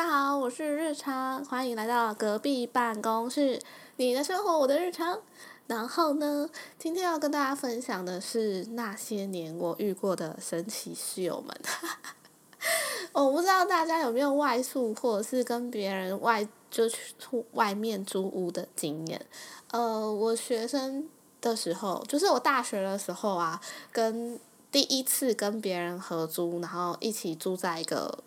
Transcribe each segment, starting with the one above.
大家好，我是日常，欢迎来到隔壁办公室，你的生活我的日常。然后呢，今天要跟大家分享的是那些年我遇过的神奇室友们。我不知道大家有没有外宿或者是跟别人外就去出外面租屋的经验。呃，我学生的时候，就是我大学的时候啊，跟第一次跟别人合租，然后一起住在一个。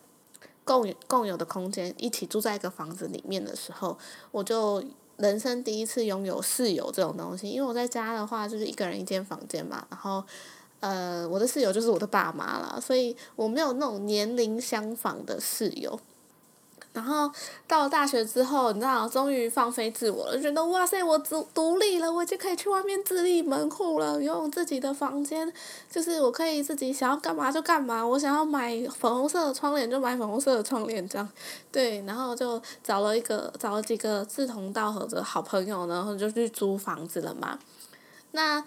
共共有的空间，一起住在一个房子里面的时候，我就人生第一次拥有室友这种东西。因为我在家的话，就是一个人一间房间嘛，然后，呃，我的室友就是我的爸妈了，所以我没有那种年龄相仿的室友。然后到了大学之后，你知道，终于放飞自我了，觉得哇塞，我独独立了，我就可以去外面自立门户了，拥有自己的房间，就是我可以自己想要干嘛就干嘛，我想要买粉红色的窗帘就买粉红色的窗帘这样，对，然后就找了一个找了几个志同道合的好朋友，然后就去租房子了嘛。那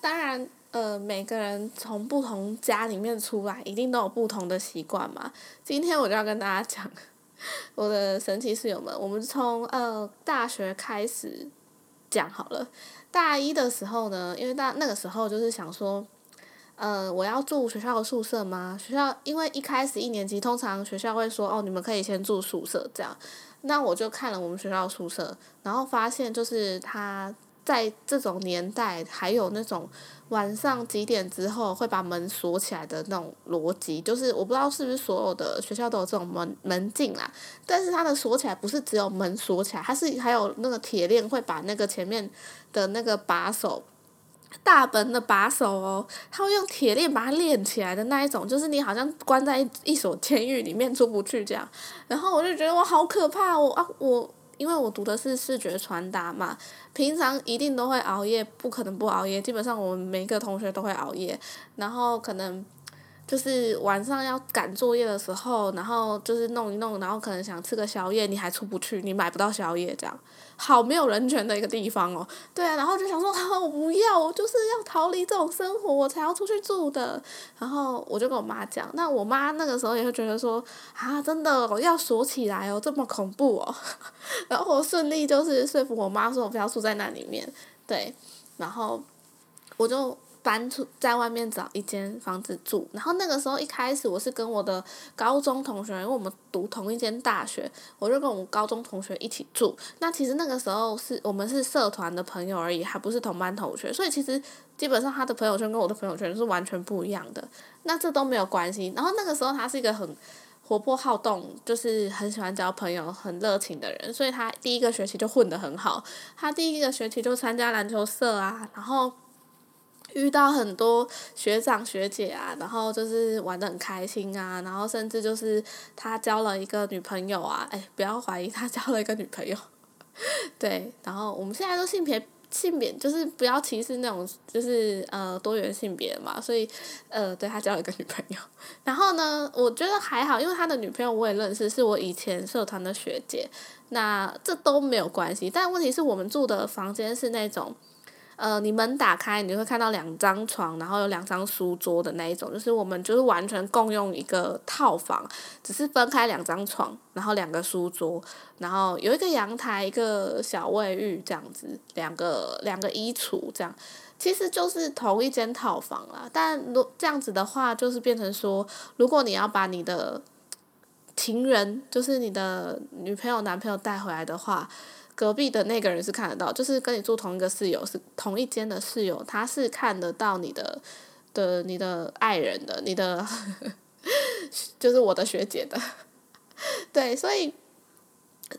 当然，呃，每个人从不同家里面出来，一定都有不同的习惯嘛。今天我就要跟大家讲。我的神奇室友们，我们从呃大学开始讲好了。大一的时候呢，因为大那个时候就是想说，呃，我要住学校的宿舍吗？学校因为一开始一年级通常学校会说，哦，你们可以先住宿舍这样。那我就看了我们学校宿舍，然后发现就是他在这种年代还有那种。晚上几点之后会把门锁起来的那种逻辑，就是我不知道是不是所有的学校都有这种门门禁啦。但是它的锁起来不是只有门锁起来，它是还有那个铁链会把那个前面的那个把手，大门的把手哦，它会用铁链把它链起来的那一种，就是你好像关在一所监狱里面出不去这样。然后我就觉得我好可怕，我啊我。因为我读的是视觉传达嘛，平常一定都会熬夜，不可能不熬夜。基本上我们每个同学都会熬夜，然后可能。就是晚上要赶作业的时候，然后就是弄一弄，然后可能想吃个宵夜，你还出不去，你买不到宵夜，这样，好没有人权的一个地方哦。对啊，然后就想说，我不要，我就是要逃离这种生活，我才要出去住的。然后我就跟我妈讲，那我妈那个时候也会觉得说，啊，真的要锁起来哦，这么恐怖哦。然后我顺利就是说服我妈说，我不要住在那里面，对，然后我就。搬出在外面找一间房子住，然后那个时候一开始我是跟我的高中同学，因为我们读同一间大学，我就跟我们高中同学一起住。那其实那个时候是我们是社团的朋友而已，还不是同班同学，所以其实基本上他的朋友圈跟我的朋友圈是完全不一样的。那这都没有关系。然后那个时候他是一个很活泼好动，就是很喜欢交朋友、很热情的人，所以他第一个学期就混得很好。他第一个学期就参加篮球社啊，然后。遇到很多学长学姐啊，然后就是玩的很开心啊，然后甚至就是他交了一个女朋友啊，哎，不要怀疑他交了一个女朋友，对，然后我们现在都性别性别就是不要歧视那种就是呃多元性别嘛，所以呃对他交了一个女朋友，然后呢，我觉得还好，因为他的女朋友我也认识，是我以前社团的学姐，那这都没有关系，但问题是我们住的房间是那种。呃，你门打开，你会看到两张床，然后有两张书桌的那一种，就是我们就是完全共用一个套房，只是分开两张床，然后两个书桌，然后有一个阳台，一个小卫浴这样子，两个两个衣橱这样，其实就是同一间套房啦。但如这样子的话，就是变成说，如果你要把你的情人，就是你的女朋友、男朋友带回来的话。隔壁的那个人是看得到，就是跟你住同一个室友，是同一间的室友，他是看得到你的的你的爱人的，你的 就是我的学姐的，对，所以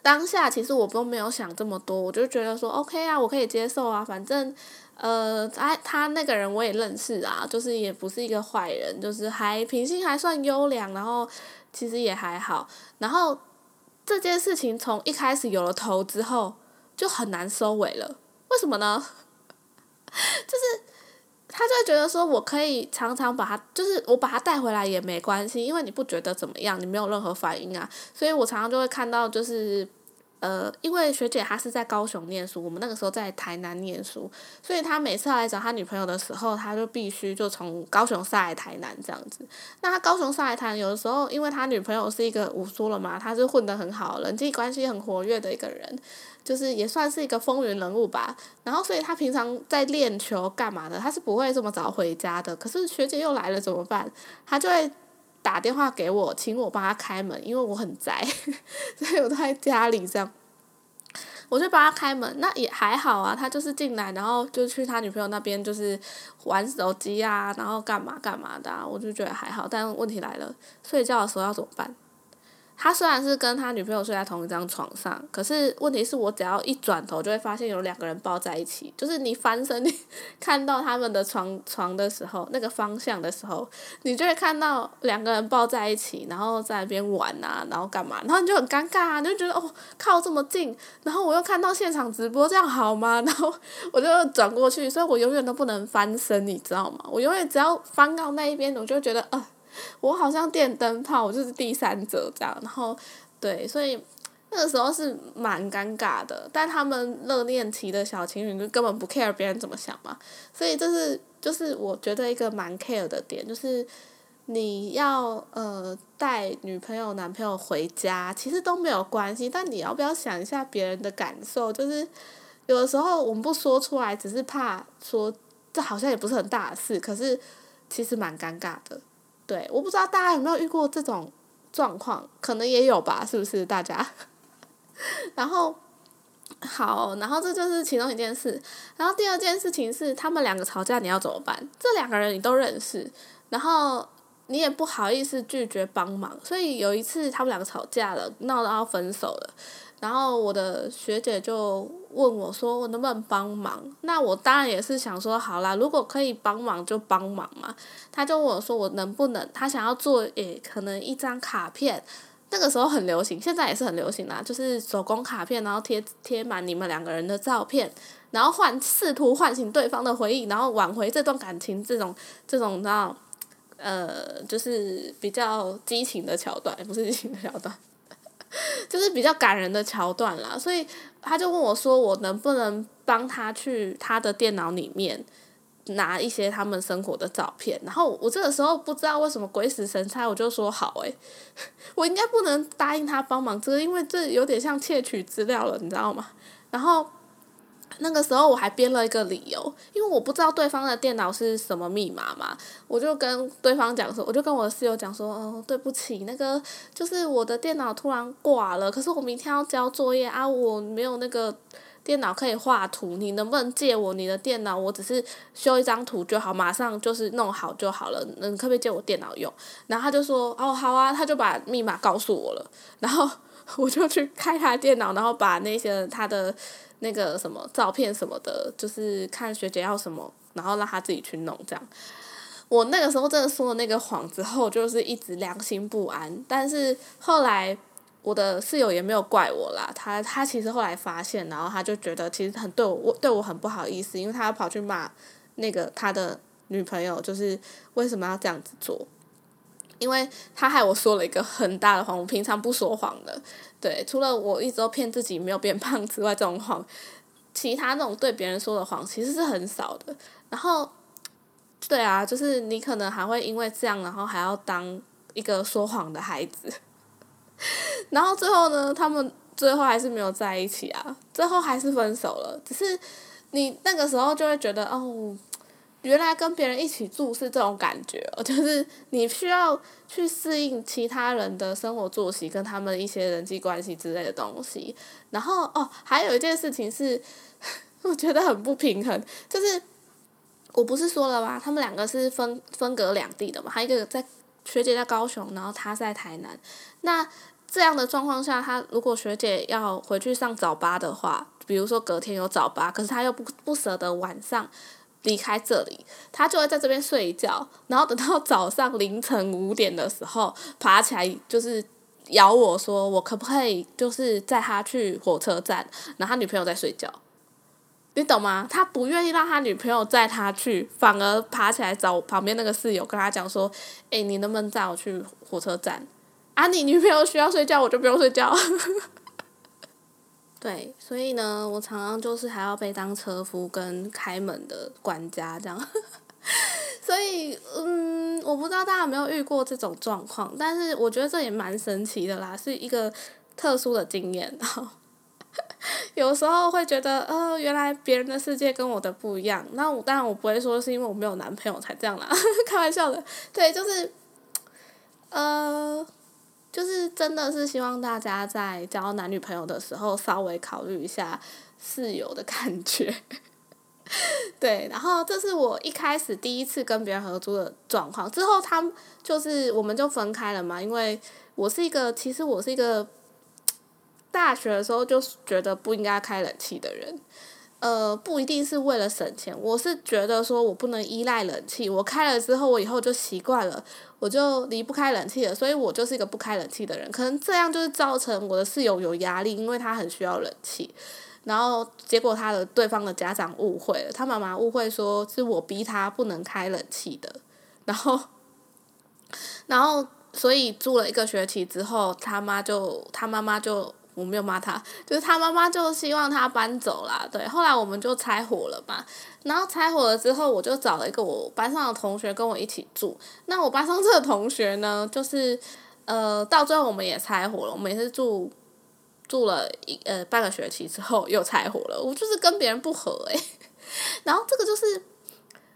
当下其实我都没有想这么多，我就觉得说 OK 啊，我可以接受啊，反正呃，他他那个人我也认识啊，就是也不是一个坏人，就是还品性还算优良，然后其实也还好，然后。这件事情从一开始有了头之后，就很难收尾了。为什么呢？就是他就会觉得说，我可以常常把他，就是我把他带回来也没关系，因为你不觉得怎么样，你没有任何反应啊。所以我常常就会看到，就是呃，因为学姐她是在高雄念书，我们那个时候在台南念书，所以他每次来找他女朋友的时候，他就必须就从高雄上来台南这样子。那他高雄上来台南，有的时候因为他女朋友是一个武术了嘛，他是混得很好，人际关系很活跃的一个人，就是也算是一个风云人物吧。然后所以他平常在练球干嘛的，他是不会这么早回家的。可是学姐又来了怎么办？他就会。打电话给我，请我帮他开门，因为我很宅，所以我都在家里这样，我就帮他开门。那也还好啊，他就是进来，然后就去他女朋友那边，就是玩手机啊，然后干嘛干嘛的，我就觉得还好。但问题来了，睡觉的时候要怎么办？他虽然是跟他女朋友睡在同一张床上，可是问题是我只要一转头就会发现有两个人抱在一起。就是你翻身，你 看到他们的床床的时候，那个方向的时候，你就会看到两个人抱在一起，然后在那边玩啊，然后干嘛，然后你就很尴尬啊，你就觉得哦靠这么近，然后我又看到现场直播，这样好吗？然后我就转过去，所以我永远都不能翻身，你知道吗？我永远只要翻到那一边，我就觉得呃。我好像电灯泡，我就是第三者这样，然后，对，所以那个时候是蛮尴尬的。但他们热恋期的小情侣就根本不 care 别人怎么想嘛，所以这是就是我觉得一个蛮 care 的点，就是你要呃带女朋友男朋友回家，其实都没有关系，但你要不要想一下别人的感受？就是有的时候我们不说出来，只是怕说这好像也不是很大的事，可是其实蛮尴尬的。对，我不知道大家有没有遇过这种状况，可能也有吧，是不是大家？然后，好，然后这就是其中一件事。然后第二件事情是，他们两个吵架，你要怎么办？这两个人你都认识，然后你也不好意思拒绝帮忙，所以有一次他们两个吵架了，闹到要分手了。然后我的学姐就问我说：“我能不能帮忙？”那我当然也是想说：“好啦，如果可以帮忙就帮忙嘛。”他就问我说：“我能不能？”他想要做诶，可能一张卡片，那个时候很流行，现在也是很流行啦，就是手工卡片，然后贴贴满你们两个人的照片，然后唤试图唤醒对方的回忆，然后挽回这段感情，这种这种道呃，就是比较激情的桥段，不是激情的桥段。就是比较感人的桥段啦，所以他就问我说：“我能不能帮他去他的电脑里面拿一些他们生活的照片？”然后我这个时候不知道为什么鬼使神差，我就说好诶，我应该不能答应他帮忙这个，因为这有点像窃取资料了，你知道吗？然后。那个时候我还编了一个理由，因为我不知道对方的电脑是什么密码嘛，我就跟对方讲说，我就跟我的室友讲说，哦，对不起，那个就是我的电脑突然挂了，可是我明天要交作业啊，我没有那个电脑可以画图，你能不能借我你的电脑？我只是修一张图就好，马上就是弄好就好了，能可不可以借我电脑用？然后他就说，哦，好啊，他就把密码告诉我了，然后我就去开他电脑，然后把那些他的。那个什么照片什么的，就是看学姐要什么，然后让他自己去弄这样。我那个时候真的说了那个谎之后，就是一直良心不安。但是后来我的室友也没有怪我啦，他他其实后来发现，然后他就觉得其实很对我对我很不好意思，因为他跑去骂那个他的女朋友，就是为什么要这样子做。因为他害我说了一个很大的谎，我平常不说谎的，对，除了我一直都骗自己没有变胖之外，这种谎，其他那种对别人说的谎其实是很少的。然后，对啊，就是你可能还会因为这样，然后还要当一个说谎的孩子。然后最后呢，他们最后还是没有在一起啊，最后还是分手了。只是你那个时候就会觉得哦。原来跟别人一起住是这种感觉，就是你需要去适应其他人的生活作息，跟他们一些人际关系之类的东西。然后哦，还有一件事情是，我觉得很不平衡，就是我不是说了吗？他们两个是分分隔两地的嘛，还有一个在学姐在高雄，然后他在台南。那这样的状况下，他如果学姐要回去上早八的话，比如说隔天有早八，可是他又不不舍得晚上。离开这里，他就会在这边睡一觉，然后等到早上凌晨五点的时候爬起来，就是咬我说我可不可以就是载他去火车站，然后他女朋友在睡觉，你懂吗？他不愿意让他女朋友载他去，反而爬起来找旁边那个室友跟他讲说：“哎，你能不能载我去火车站？啊，你女朋友需要睡觉，我就不用睡觉。” 对，所以呢，我常常就是还要被当车夫跟开门的管家这样。所以，嗯，我不知道大家有没有遇过这种状况，但是我觉得这也蛮神奇的啦，是一个特殊的经验。有时候会觉得，呃，原来别人的世界跟我的不一样。那我当然我不会说是因为我没有男朋友才这样啦，开玩笑的。对，就是，呃，就是真的是希望大家在交男女朋友的时候稍微考虑一下室友的感觉。对，然后这是我一开始第一次跟别人合租的状况。之后他就是我们就分开了嘛，因为我是一个，其实我是一个。大学的时候就觉得不应该开冷气的人，呃，不一定是为了省钱，我是觉得说我不能依赖冷气，我开了之后我以后就习惯了，我就离不开冷气了，所以我就是一个不开冷气的人。可能这样就是造成我的室友有压力，因为他很需要冷气，然后结果他的对方的家长误会了，他妈妈误会说是我逼他不能开冷气的，然后，然后所以住了一个学期之后，他妈就他妈妈就。我没有骂他，就是他妈妈就希望他搬走啦。对，后来我们就拆伙了嘛。然后拆伙了之后，我就找了一个我班上的同学跟我一起住。那我班上这个同学呢，就是呃，到最后我们也拆伙了。我们也是住住了一呃半个学期之后又拆伙了。我就是跟别人不合诶。然后这个就是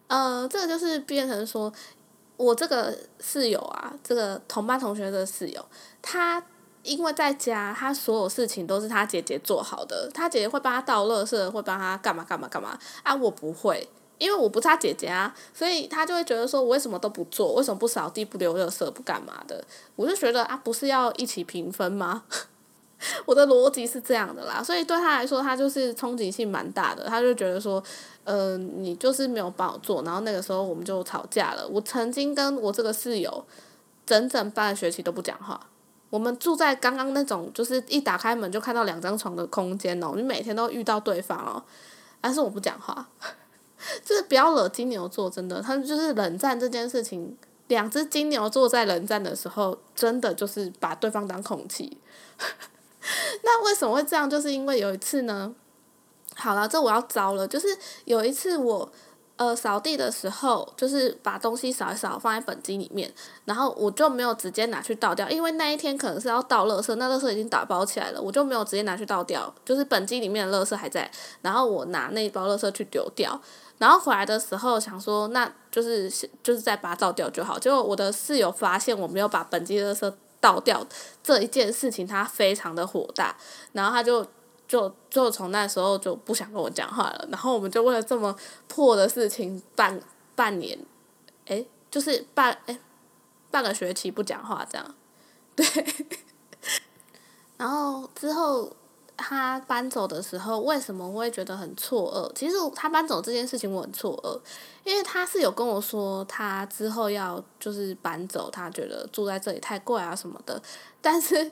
呃，这个就是变成说，我这个室友啊，这个同班同学的室友，他。因为在家，他所有事情都是他姐姐做好的，他姐姐会帮他倒垃圾，会帮他干嘛干嘛干嘛啊！我不会，因为我不是他姐姐啊，所以他就会觉得说，我为什么都不做，为什么不扫地、不留垃圾、不干嘛的？我就觉得啊，不是要一起平分吗？我的逻辑是这样的啦，所以对他来说，他就是冲击性蛮大的，他就觉得说，呃，你就是没有帮我做，然后那个时候我们就吵架了。我曾经跟我这个室友整整半个学期都不讲话。我们住在刚刚那种，就是一打开门就看到两张床的空间哦。你每天都遇到对方哦，但是我不讲话，就是不要惹金牛座，真的，他们就是冷战这件事情，两只金牛座在冷战的时候，真的就是把对方当空气。那为什么会这样？就是因为有一次呢，好了，这我要糟了，就是有一次我。呃，扫地的时候就是把东西扫一扫，放在本机里面，然后我就没有直接拿去倒掉，因为那一天可能是要倒垃圾，那垃圾已经打包起来了，我就没有直接拿去倒掉，就是本机里面的垃圾还在，然后我拿那一包垃圾去丢掉，然后回来的时候想说，那就是就是再把它倒掉就好，结果我的室友发现我没有把本机垃圾倒掉这一件事情，他非常的火大，然后他就。就就从那时候就不想跟我讲话了，然后我们就为了这么破的事情半半年，诶，就是半诶，半个学期不讲话这样，对。然后之后他搬走的时候，为什么我会觉得很错愕？其实他搬走这件事情我很错愕，因为他是有跟我说他之后要就是搬走，他觉得住在这里太贵啊什么的，但是。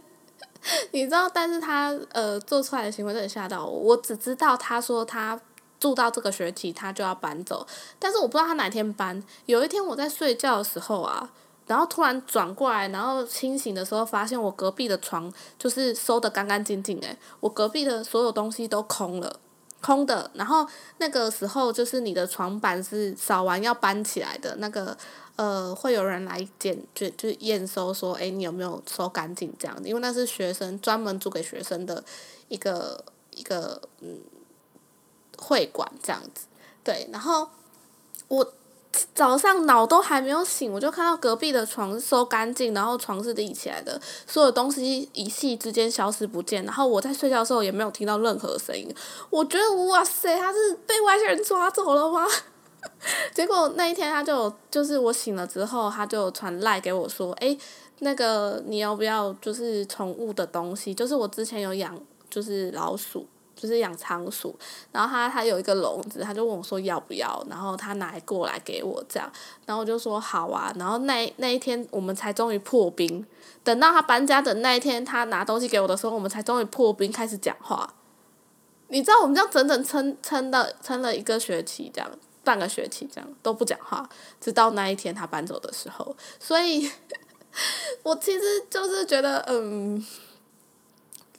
你知道，但是他呃做出来的行为真的吓到我。我只知道他说他住到这个学期他就要搬走，但是我不知道他哪天搬。有一天我在睡觉的时候啊，然后突然转过来，然后清醒的时候发现我隔壁的床就是收的干干净净诶，我隔壁的所有东西都空了，空的。然后那个时候就是你的床板是扫完要搬起来的那个。呃，会有人来检就就验收说，哎，你有没有收干净这样子？因为那是学生专门租给学生的一个一个嗯会馆这样子。对，然后我早上脑都还没有醒，我就看到隔壁的床收干净，然后床是立起来的，所有东西一夕之间消失不见。然后我在睡觉的时候也没有听到任何声音。我觉得哇塞，他是被外星人抓走了吗？结果那一天，他就就是我醒了之后，他就传赖给我说：“哎，那个你要不要就是宠物的东西？就是我之前有养，就是老鼠，就是养仓鼠。然后他他有一个笼子，他就问我说要不要？然后他拿过来给我这样，然后我就说好啊。然后那那一天我们才终于破冰。等到他搬家的那一天，他拿东西给我的时候，我们才终于破冰，开始讲话。你知道我们这样整整撑撑到撑了一个学期这样。”半个学期这样都不讲话，直到那一天他搬走的时候，所以，我其实就是觉得，嗯，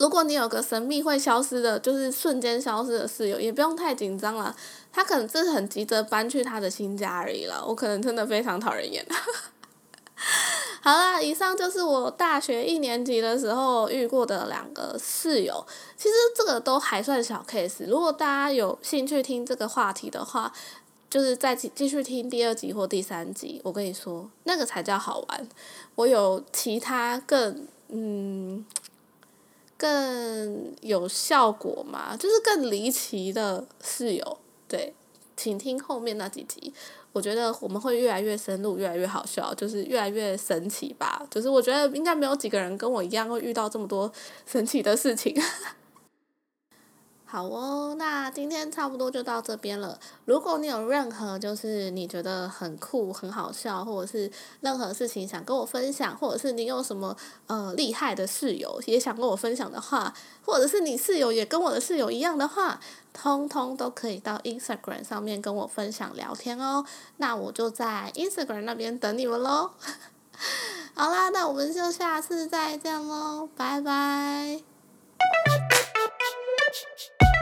如果你有个神秘会消失的，就是瞬间消失的室友，也不用太紧张了。他可能真的很急着搬去他的新家而已了。我可能真的非常讨人厌。好啦，以上就是我大学一年级的时候遇过的两个室友。其实这个都还算小 case。如果大家有兴趣听这个话题的话，就是再继继续听第二集或第三集。我跟你说，那个才叫好玩。我有其他更嗯。更有效果嘛？就是更离奇的室友，对，请听后面那几集。我觉得我们会越来越深入，越来越好笑，就是越来越神奇吧。就是我觉得应该没有几个人跟我一样会遇到这么多神奇的事情。好哦，那今天差不多就到这边了。如果你有任何就是你觉得很酷、很好笑，或者是任何事情想跟我分享，或者是你有什么呃厉害的室友也想跟我分享的话，或者是你室友也跟我的室友一样的话，通通都可以到 Instagram 上面跟我分享聊天哦。那我就在 Instagram 那边等你们喽。好啦，那我们就下次再见喽，拜拜。bitch.